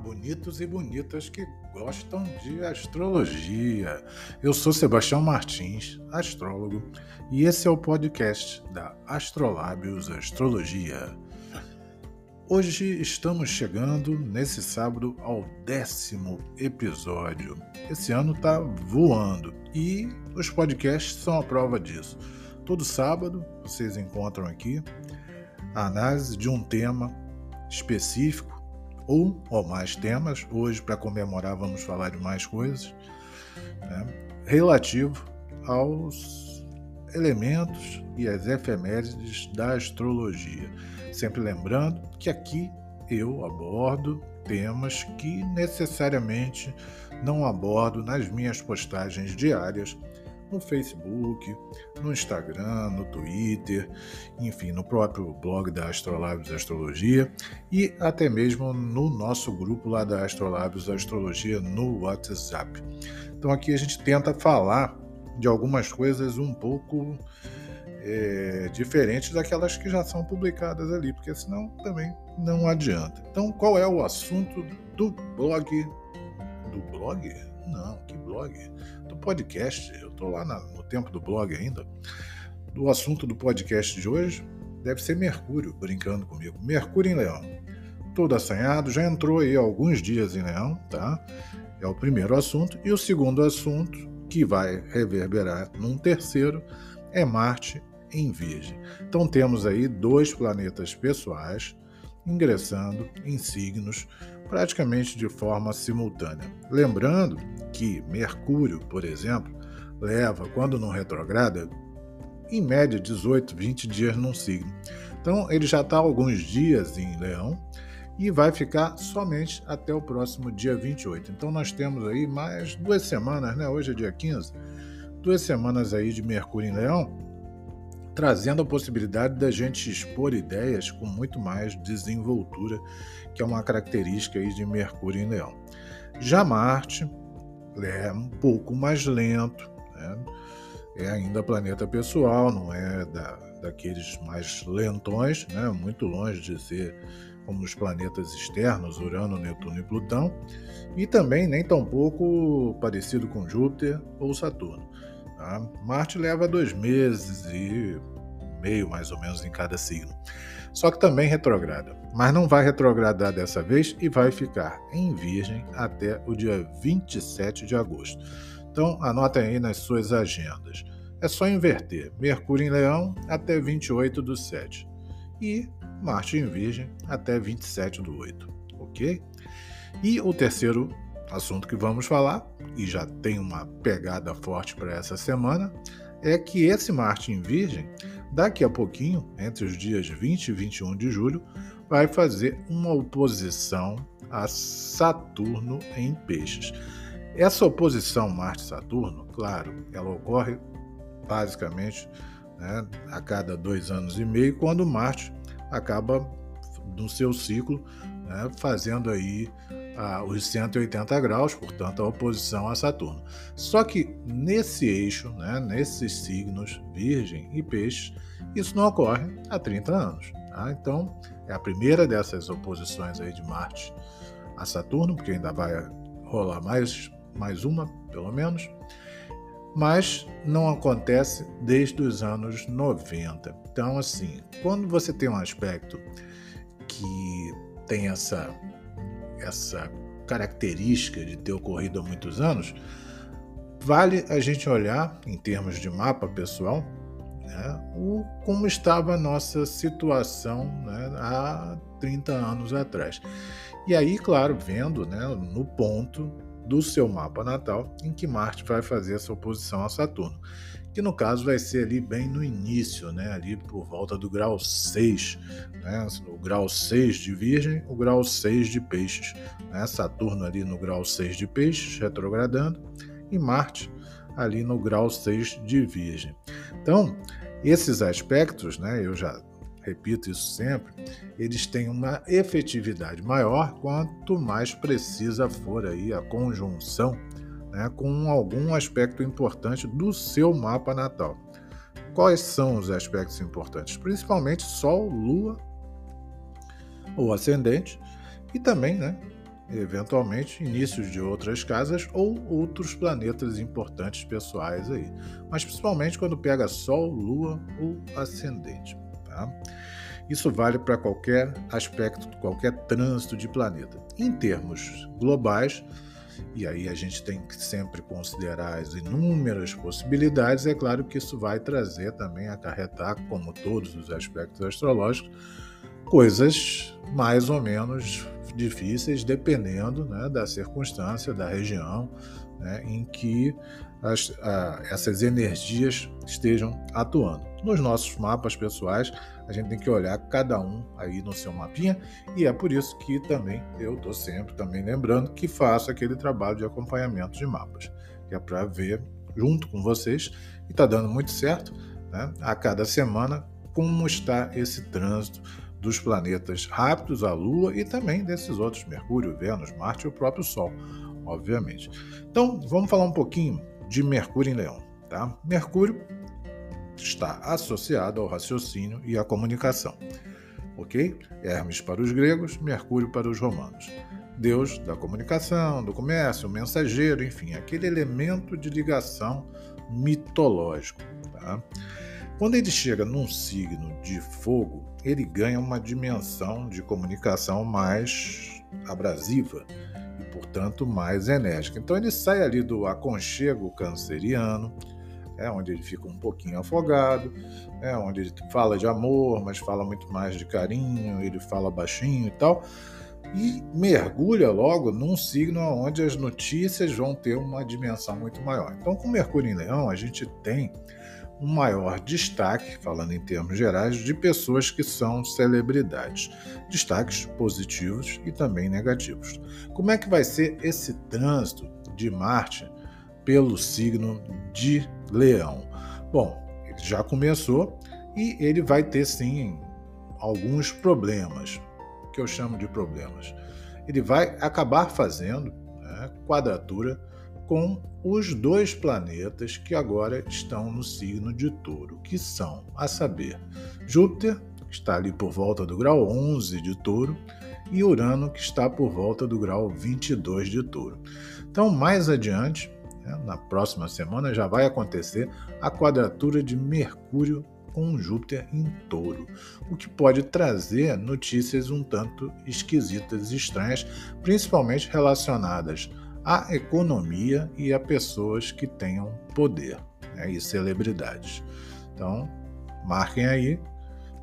bonitos e bonitas que gostam de astrologia. Eu sou Sebastião Martins, astrólogo, e esse é o podcast da Astrolábios Astrologia. Hoje estamos chegando, nesse sábado, ao décimo episódio. Esse ano está voando e os podcasts são a prova disso. Todo sábado vocês encontram aqui a análise de um tema específico um ou mais temas. Hoje, para comemorar, vamos falar de mais coisas, né? relativo aos elementos e as efemérides da astrologia. Sempre lembrando que aqui eu abordo temas que necessariamente não abordo nas minhas postagens diárias no Facebook, no Instagram, no Twitter, enfim, no próprio blog da Astrolabios Astrologia e até mesmo no nosso grupo lá da Astrolabios Astrologia no WhatsApp. Então aqui a gente tenta falar de algumas coisas um pouco é, diferentes daquelas que já são publicadas ali, porque senão também não adianta. Então, qual é o assunto do blog? Do blog? Não, que blog? Podcast. Eu estou lá no tempo do blog ainda. Do assunto do podcast de hoje deve ser Mercúrio, brincando comigo. Mercúrio em Leão. Todo assanhado, já entrou aí alguns dias em Leão, tá? É o primeiro assunto. E o segundo assunto, que vai reverberar num terceiro, é Marte em Virgem. Então temos aí dois planetas pessoais ingressando em signos praticamente de forma simultânea. Lembrando que Mercúrio, por exemplo, leva, quando não retrograda, em média 18, 20 dias num signo. Então ele já está alguns dias em Leão e vai ficar somente até o próximo dia 28. Então nós temos aí mais duas semanas, né? Hoje é dia 15, duas semanas aí de Mercúrio em Leão trazendo a possibilidade da gente expor ideias com muito mais desenvoltura, que é uma característica aí de Mercúrio em Leão. Já Marte é um pouco mais lento, né? é ainda planeta pessoal, não é da, daqueles mais lentões, né? muito longe de ser como os planetas externos, Urano, Netuno e Plutão, e também nem tão pouco parecido com Júpiter ou Saturno. Tá? Marte leva dois meses e meio, mais ou menos, em cada signo. Só que também retrograda, mas não vai retrogradar dessa vez e vai ficar em Virgem até o dia 27 de agosto. Então, anotem aí nas suas agendas. É só inverter Mercúrio em Leão até 28 do 7 e Marte em Virgem até 27 do 8, ok? E o terceiro assunto que vamos falar, e já tem uma pegada forte para essa semana, é que esse Marte em Virgem, daqui a pouquinho, entre os dias 20 e 21 de julho, vai fazer uma oposição a Saturno em Peixes. Essa oposição Marte-Saturno, claro, ela ocorre basicamente né, a cada dois anos e meio, quando Marte acaba no seu ciclo né, fazendo aí os 180 graus, portanto, a oposição a Saturno. Só que nesse eixo, né, nesses signos, Virgem e Peixes, isso não ocorre há 30 anos. Tá? Então, é a primeira dessas oposições aí de Marte a Saturno, porque ainda vai rolar mais, mais uma, pelo menos, mas não acontece desde os anos 90. Então, assim, quando você tem um aspecto que tem essa essa característica de ter ocorrido há muitos anos, vale a gente olhar, em termos de mapa pessoal, né, o, como estava a nossa situação né, há 30 anos atrás. E aí, claro, vendo né, no ponto do seu mapa natal em que Marte vai fazer essa oposição a Saturno que no caso vai ser ali bem no início, né, ali por volta do grau 6, né, o grau 6 de Virgem, o grau 6 de Peixes, né, Saturno ali no grau 6 de Peixes, retrogradando, e Marte ali no grau 6 de Virgem. Então, esses aspectos, né, eu já repito isso sempre, eles têm uma efetividade maior quanto mais precisa for aí a conjunção né, com algum aspecto importante do seu mapa natal. Quais são os aspectos importantes? Principalmente Sol, Lua, ou ascendente, e também né, eventualmente inícios de outras casas ou outros planetas importantes pessoais aí. Mas principalmente quando pega Sol, Lua ou ascendente. Tá? Isso vale para qualquer aspecto, qualquer trânsito de planeta. Em termos globais, e aí a gente tem que sempre considerar as inúmeras possibilidades, é claro que isso vai trazer também, acarretar, como todos os aspectos astrológicos, coisas mais ou menos difíceis, dependendo né, da circunstância, da região né, em que as, a, essas energias estejam atuando. Nos nossos mapas pessoais, a gente tem que olhar cada um aí no seu mapinha e é por isso que também eu estou sempre também lembrando que faço aquele trabalho de acompanhamento de mapas, que é para ver junto com vocês e está dando muito certo né, a cada semana como está esse trânsito dos planetas rápidos, a Lua e também desses outros, Mercúrio, Vênus, Marte e o próprio Sol, obviamente. Então, vamos falar um pouquinho de Mercúrio em Leão. Tá? Mercúrio está associado ao raciocínio e à comunicação. Ok? Hermes para os gregos, Mercúrio para os romanos. Deus da comunicação, do comércio, mensageiro, enfim, aquele elemento de ligação mitológico. Tá? Quando ele chega num signo de fogo, ele ganha uma dimensão de comunicação mais abrasiva e, portanto, mais enérgica. Então, ele sai ali do aconchego canceriano, é onde ele fica um pouquinho afogado, é onde ele fala de amor, mas fala muito mais de carinho, ele fala baixinho e tal, e mergulha logo num signo onde as notícias vão ter uma dimensão muito maior. Então, com Mercúrio em Leão, a gente tem um maior destaque, falando em termos gerais, de pessoas que são celebridades. Destaques positivos e também negativos. Como é que vai ser esse trânsito de Marte pelo signo de Leão? Bom, ele já começou e ele vai ter sim alguns problemas, que eu chamo de problemas. Ele vai acabar fazendo né, quadratura com os dois planetas que agora estão no signo de Touro, que são, a saber, Júpiter, que está ali por volta do grau 11 de Touro, e Urano, que está por volta do grau 22 de Touro. Então, mais adiante, né, na próxima semana, já vai acontecer a quadratura de Mercúrio com Júpiter em touro, o que pode trazer notícias um tanto esquisitas e estranhas, principalmente relacionadas à economia e a pessoas que tenham poder né, e celebridades. Então, marquem aí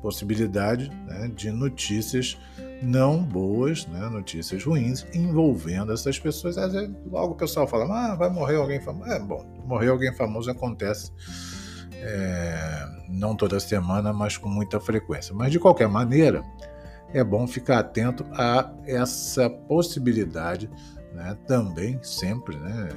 possibilidade né, de notícias não boas, né, notícias ruins envolvendo essas pessoas. Às vezes, logo o pessoal fala, ah, vai morrer alguém famoso. É, bom, morrer alguém famoso acontece é, não toda semana, mas com muita frequência. Mas de qualquer maneira, é bom ficar atento a essa possibilidade né, também sempre, né,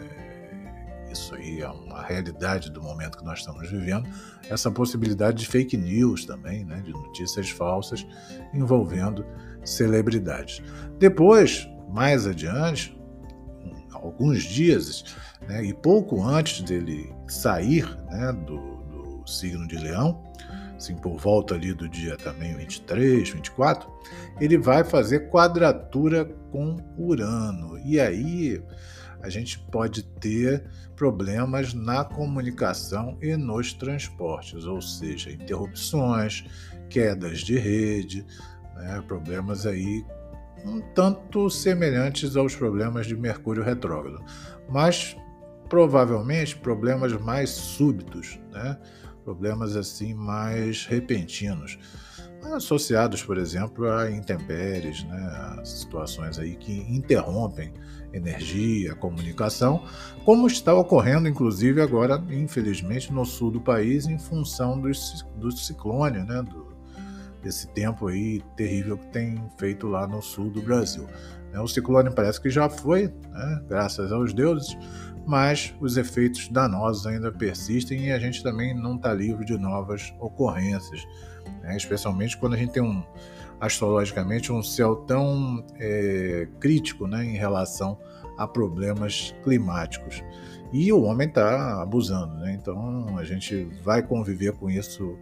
isso aí é uma realidade do momento que nós estamos vivendo, essa possibilidade de fake news também, né, de notícias falsas envolvendo celebridades. Depois, mais adiante, alguns dias, né, e pouco antes dele sair né, do, do signo de Leão, assim, por volta ali do dia também 23, 24, ele vai fazer quadratura com Urano. E aí a gente pode ter problemas na comunicação e nos transportes, ou seja, interrupções, quedas de rede, né, problemas aí um tanto semelhantes aos problemas de Mercúrio retrógrado, mas provavelmente problemas mais súbitos, né? Problemas assim mais repentinos, associados, por exemplo, a intempéries, né, a situações aí que interrompem energia, comunicação, como está ocorrendo, inclusive, agora, infelizmente, no sul do país, em função do, do ciclone, né, do, desse tempo aí terrível que tem feito lá no sul do Brasil. Né. O ciclone parece que já foi, né, graças aos deuses, mas os efeitos danosos ainda persistem e a gente também não está livre de novas ocorrências, né? especialmente quando a gente tem um astrologicamente um céu tão é, crítico né, em relação a problemas climáticos. E o homem está abusando, né? então a gente vai conviver com isso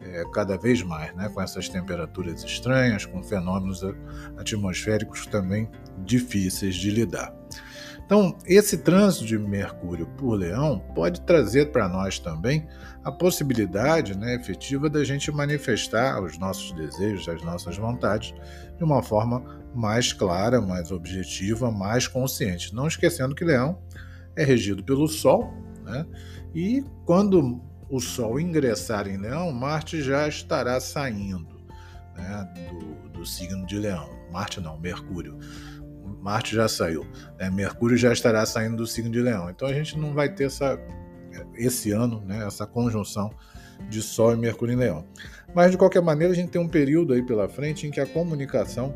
é, cada vez mais, né, com essas temperaturas estranhas, com fenômenos atmosféricos também difíceis de lidar. Então, esse trânsito de Mercúrio por Leão pode trazer para nós também a possibilidade né, efetiva da gente manifestar os nossos desejos, as nossas vontades, de uma forma mais clara, mais objetiva, mais consciente. Não esquecendo que Leão é regido pelo Sol, né? e quando o Sol ingressar em Leão, Marte já estará saindo né, do, do signo de Leão. Marte não, Mercúrio. Marte já saiu. Né? Mercúrio já estará saindo do signo de Leão. Então a gente não vai ter essa, esse ano, né, essa conjunção de Sol e Mercúrio em Leão. Mas de qualquer maneira, a gente tem um período aí pela frente em que a comunicação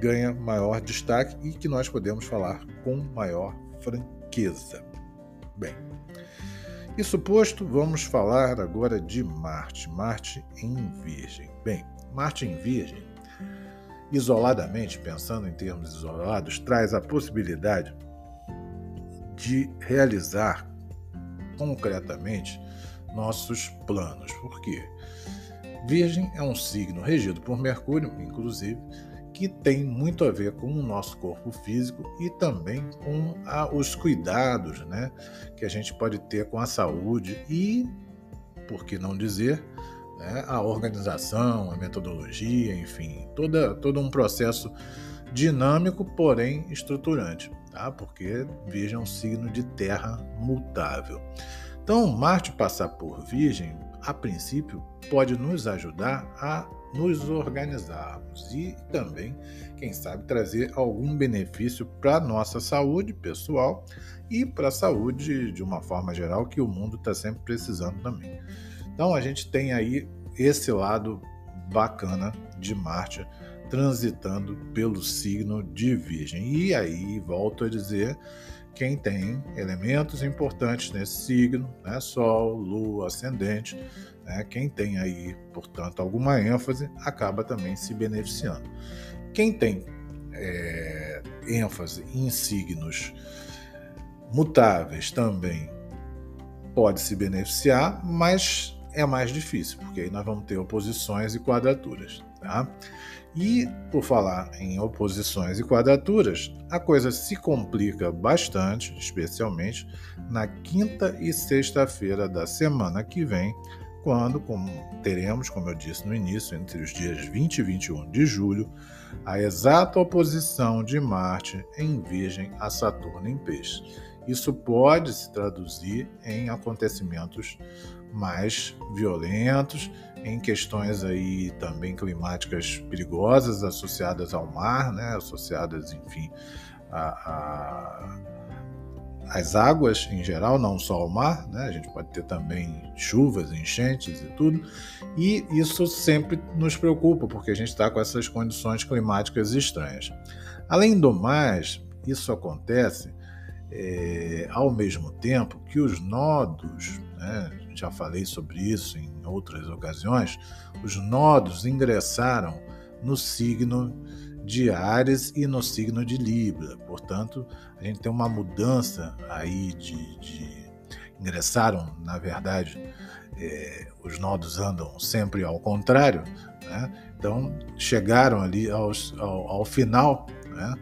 ganha maior destaque e que nós podemos falar com maior franqueza. Bem, isso posto, vamos falar agora de Marte. Marte em Virgem. Bem, Marte em Virgem isoladamente, pensando em termos isolados, traz a possibilidade de realizar concretamente nossos planos. Por quê? Virgem é um signo regido por Mercúrio, inclusive, que tem muito a ver com o nosso corpo físico e também com a, os cuidados né, que a gente pode ter com a saúde e, por que não dizer, né, a organização, a metodologia, enfim, toda, todo um processo dinâmico, porém estruturante, tá? porque Virgem é um signo de terra mutável. Então, Marte passar por Virgem, a princípio, pode nos ajudar a nos organizarmos e também, quem sabe, trazer algum benefício para a nossa saúde pessoal e para a saúde de uma forma geral que o mundo está sempre precisando também. Então a gente tem aí esse lado bacana de Marte transitando pelo signo de Virgem. E aí, volto a dizer, quem tem elementos importantes nesse signo, né, Sol, Lua, Ascendente, né, quem tem aí, portanto, alguma ênfase, acaba também se beneficiando. Quem tem é, ênfase em signos mutáveis também pode se beneficiar, mas é mais difícil, porque aí nós vamos ter oposições e quadraturas. Tá? E por falar em oposições e quadraturas, a coisa se complica bastante, especialmente na quinta e sexta-feira da semana que vem, quando como teremos, como eu disse no início, entre os dias 20 e 21 de julho, a exata oposição de Marte em Virgem a Saturno em Peixe. Isso pode se traduzir em acontecimentos mais violentos, em questões aí também climáticas perigosas associadas ao mar, né, associadas, enfim, a, a, às águas em geral, não só ao mar, né, a gente pode ter também chuvas, enchentes e tudo, e isso sempre nos preocupa, porque a gente está com essas condições climáticas estranhas. Além do mais, isso acontece é, ao mesmo tempo que os nodos, né, já falei sobre isso em outras ocasiões, os nodos ingressaram no signo de Ares e no signo de Libra. Portanto, a gente tem uma mudança aí de. de ingressaram, na verdade, é, os nodos andam sempre ao contrário, né? então chegaram ali aos, ao, ao final né,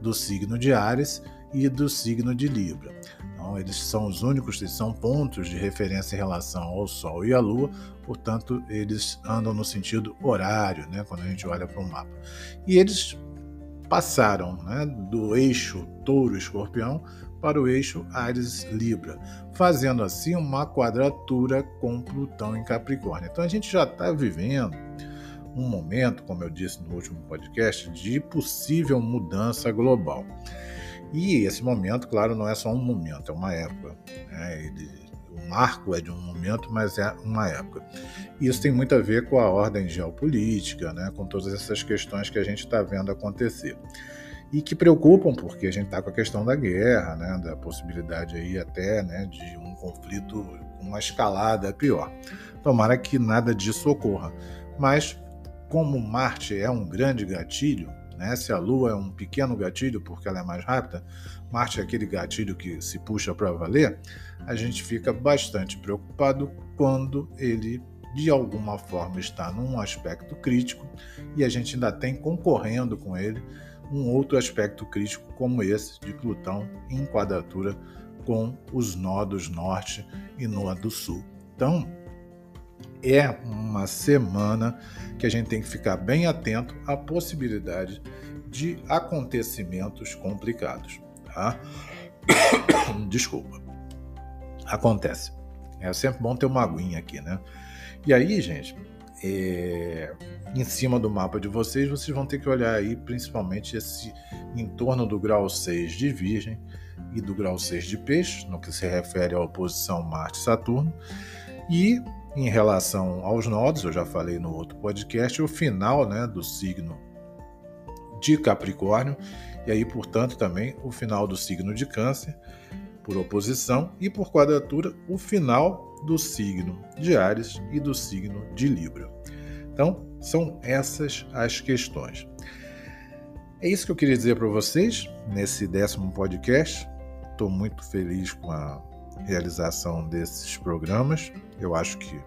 do signo de Ares e do signo de Libra. Então, eles são os únicos que são pontos de referência em relação ao Sol e à Lua, portanto, eles andam no sentido horário, né, quando a gente olha para o mapa. E eles passaram né, do eixo Touro-Escorpião para o eixo Ares-Libra, fazendo assim uma quadratura com Plutão em Capricórnio. Então, a gente já está vivendo um momento, como eu disse no último podcast, de possível mudança global. E esse momento, claro, não é só um momento, é uma época. Né? Ele, o marco é de um momento, mas é uma época. E isso tem muito a ver com a ordem geopolítica, né? com todas essas questões que a gente está vendo acontecer. E que preocupam, porque a gente está com a questão da guerra, né? da possibilidade aí até né? de um conflito com uma escalada pior. Tomara que nada disso ocorra. Mas, como Marte é um grande gatilho, né? Se a Lua é um pequeno gatilho porque ela é mais rápida, Marte é aquele gatilho que se puxa para valer, a gente fica bastante preocupado quando ele de alguma forma está num aspecto crítico e a gente ainda tem concorrendo com ele um outro aspecto crítico como esse de Plutão em quadratura com os nodos norte e nodo sul. Então, é uma semana que a gente tem que ficar bem atento à possibilidade de acontecimentos complicados. Tá? Desculpa. Acontece. É sempre bom ter uma aguinha aqui, né? E aí, gente, é... em cima do mapa de vocês, vocês vão ter que olhar aí principalmente esse em torno do grau 6 de Virgem e do grau 6 de Peixe, no que se refere à oposição Marte-Saturno. E em relação aos nodos, eu já falei no outro podcast, o final né, do signo de Capricórnio, e aí, portanto, também o final do signo de Câncer, por oposição, e por quadratura, o final do signo de Ares e do signo de Libra. Então, são essas as questões. É isso que eu queria dizer para vocês nesse décimo podcast. Estou muito feliz com a realização desses programas. Eu acho que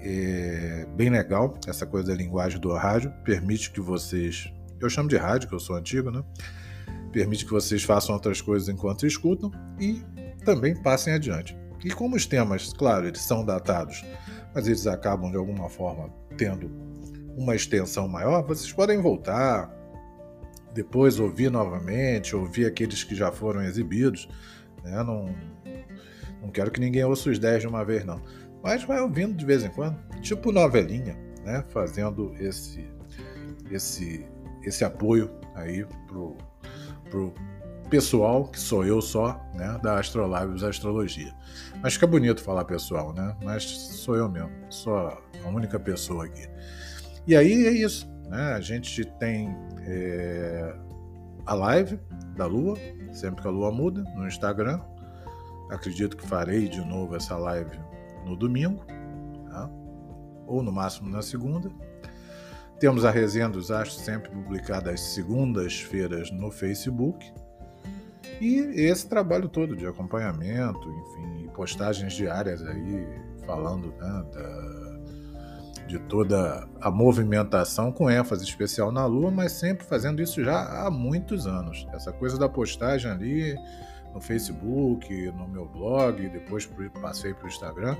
é bem legal essa coisa da linguagem do rádio, permite que vocês, eu chamo de rádio, que eu sou antigo, né? Permite que vocês façam outras coisas enquanto escutam e também passem adiante. E como os temas, claro, eles são datados, mas eles acabam de alguma forma tendo uma extensão maior, vocês podem voltar, depois ouvir novamente, ouvir aqueles que já foram exibidos. Né? Não, não quero que ninguém ouça os 10 de uma vez, não. Mas vai ouvindo de vez em quando, tipo novelinha, né? fazendo esse, esse, esse apoio aí pro, pro pessoal, que sou eu só, né, da Astrolábios Astrologia. Mas fica bonito falar pessoal, né? Mas sou eu mesmo, sou a única pessoa aqui. E aí é isso, né? A gente tem é, a live da Lua, sempre que a Lua muda, no Instagram. Acredito que farei de novo essa live no domingo, tá? ou no máximo na segunda. Temos a resenha dos astros sempre publicada às segundas-feiras no Facebook. E esse trabalho todo de acompanhamento, enfim, postagens diárias aí falando né, da, de toda a movimentação com ênfase especial na Lua, mas sempre fazendo isso já há muitos anos. Essa coisa da postagem ali no Facebook, no meu blog, depois passei para o Instagram.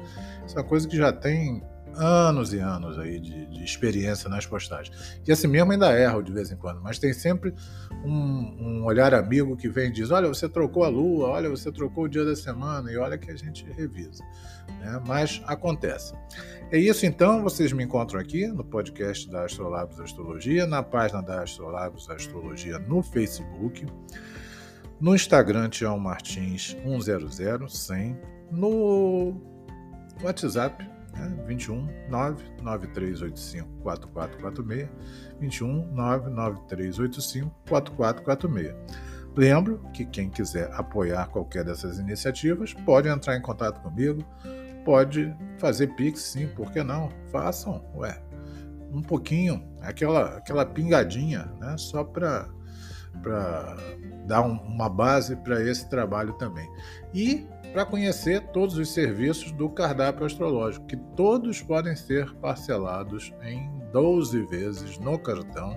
Isso é uma coisa que já tem anos e anos aí de, de, experiência nas postagens. E assim mesmo ainda erro de vez em quando, mas tem sempre um, um, olhar amigo que vem e diz: olha, você trocou a lua, olha, você trocou o dia da semana, e olha que a gente revisa. Né? Mas acontece. É isso então, vocês me encontram aqui no podcast da Astrolabos Astrologia, na página da Astrolabos Astrologia no Facebook. No Instagram, Tião Martins 100 100. No WhatsApp, né, 21 99385 4446. 21 99385 4446. Lembro que quem quiser apoiar qualquer dessas iniciativas pode entrar em contato comigo, pode fazer Pix, sim, por que não? Façam, ué, um pouquinho, aquela, aquela pingadinha, né? Só para para dar um, uma base para esse trabalho também. E para conhecer todos os serviços do cardápio astrológico, que todos podem ser parcelados em 12 vezes no cartão,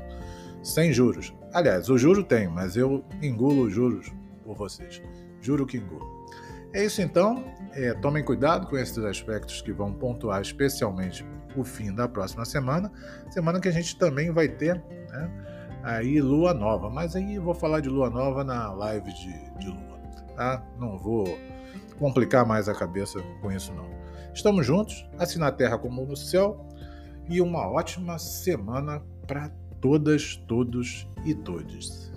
sem juros. Aliás, o juro tem, mas eu engulo os juros por vocês. Juro que engulo. É isso então. É, tomem cuidado com esses aspectos que vão pontuar especialmente o fim da próxima semana. Semana que a gente também vai ter. Né, aí lua nova. Mas aí eu vou falar de lua nova na live de, de lua, tá? Não vou complicar mais a cabeça com isso, não. Estamos juntos, assim na terra como no céu, e uma ótima semana para todas, todos e todes.